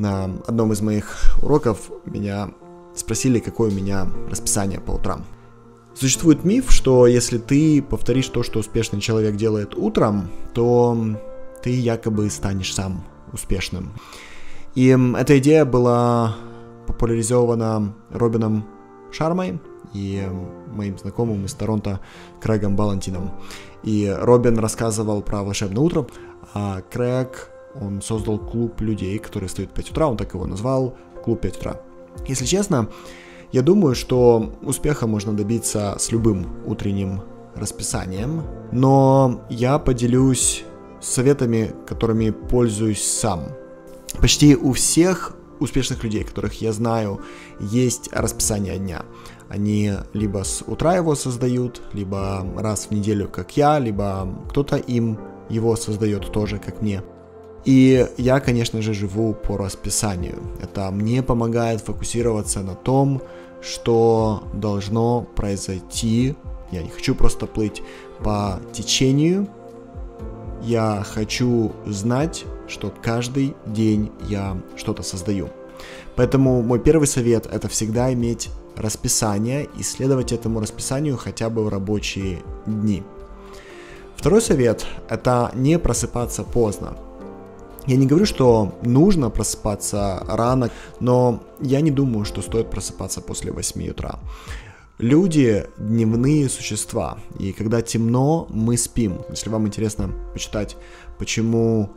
На одном из моих уроков меня спросили, какое у меня расписание по утрам. Существует миф, что если ты повторишь то, что успешный человек делает утром, то ты якобы станешь сам успешным. И эта идея была популяризована Робином Шармой и моим знакомым из Торонто Крэгом Балантином. И Робин рассказывал про волшебное утро, а Крэг, он создал клуб людей, которые встают в 5 утра, он так его назвал, клуб 5 утра. Если честно, я думаю, что успеха можно добиться с любым утренним расписанием, но я поделюсь советами, которыми пользуюсь сам. Почти у всех успешных людей, которых я знаю, есть расписание дня. Они либо с утра его создают, либо раз в неделю, как я, либо кто-то им его создает тоже, как мне. И я, конечно же, живу по расписанию. Это мне помогает фокусироваться на том, что должно произойти. Я не хочу просто плыть по течению. Я хочу знать, что каждый день я что-то создаю. Поэтому мой первый совет это всегда иметь расписание и следовать этому расписанию хотя бы в рабочие дни. Второй совет это не просыпаться поздно. Я не говорю, что нужно просыпаться рано, но я не думаю, что стоит просыпаться после 8 утра. Люди – дневные существа, и когда темно, мы спим. Если вам интересно почитать, почему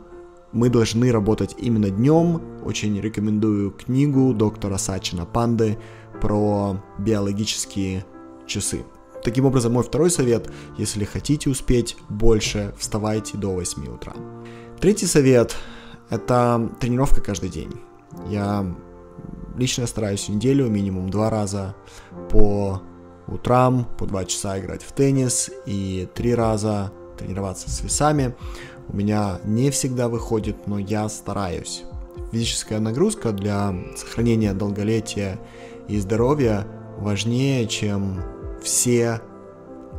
мы должны работать именно днем, очень рекомендую книгу доктора Сачина Панды про биологические часы. Таким образом, мой второй совет, если хотите успеть больше, вставайте до 8 утра. Третий совет – это тренировка каждый день. Я лично стараюсь неделю минимум два раза по утрам по 2 часа играть в теннис и 3 раза тренироваться с весами. У меня не всегда выходит, но я стараюсь. Физическая нагрузка для сохранения долголетия и здоровья важнее, чем все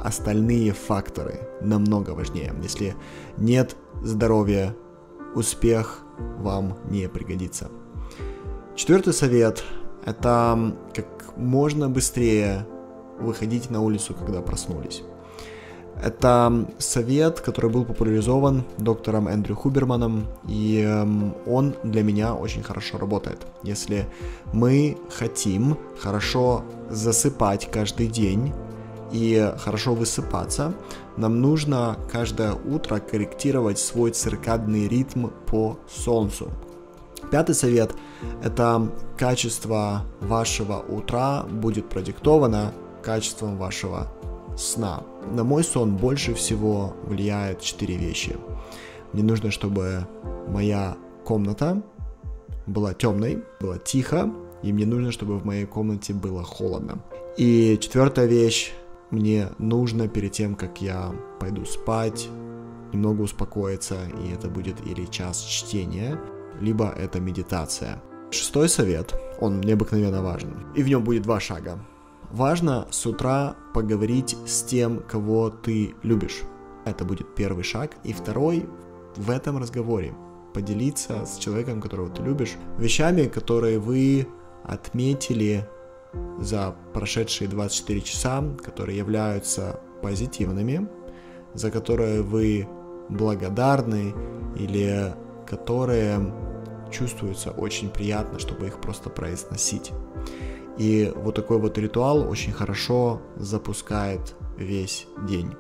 остальные факторы. Намного важнее. Если нет здоровья, успех вам не пригодится. Четвертый совет – это как можно быстрее выходить на улицу, когда проснулись. Это совет, который был популяризован доктором Эндрю Хуберманом, и эм, он для меня очень хорошо работает. Если мы хотим хорошо засыпать каждый день и хорошо высыпаться, нам нужно каждое утро корректировать свой циркадный ритм по солнцу. Пятый совет – это качество вашего утра будет продиктовано качеством вашего сна. На мой сон больше всего влияют четыре вещи. Мне нужно, чтобы моя комната была темной, было тихо, и мне нужно, чтобы в моей комнате было холодно. И четвертая вещь, мне нужно перед тем, как я пойду спать, немного успокоиться, и это будет или час чтения, либо это медитация. Шестой совет, он необыкновенно важен, и в нем будет два шага. Важно с утра поговорить с тем, кого ты любишь. Это будет первый шаг. И второй в этом разговоре поделиться с человеком, которого ты любишь, вещами, которые вы отметили за прошедшие 24 часа, которые являются позитивными, за которые вы благодарны или которые чувствуются очень приятно, чтобы их просто произносить. И вот такой вот ритуал очень хорошо запускает весь день.